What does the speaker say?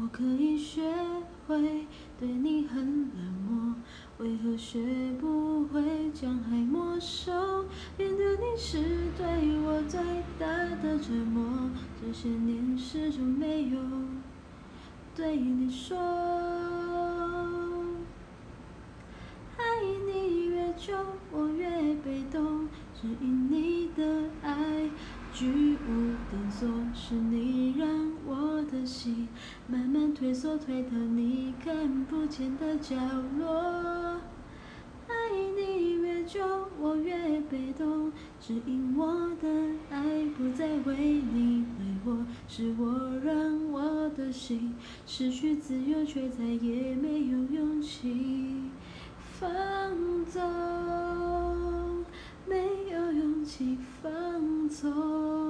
我可以学会对你很冷漠，为何学不会将爱没收？面对你是对我最大的折磨，这些年始终没有对你说。爱你越久，我越被动，只因你的爱居无定所，是你。退缩，退到你看不见的角落。爱你越久，我越被动，只因我的爱不再为你挥霍，是我让我的心失去自由，却再也没有勇气放纵，没有勇气放纵。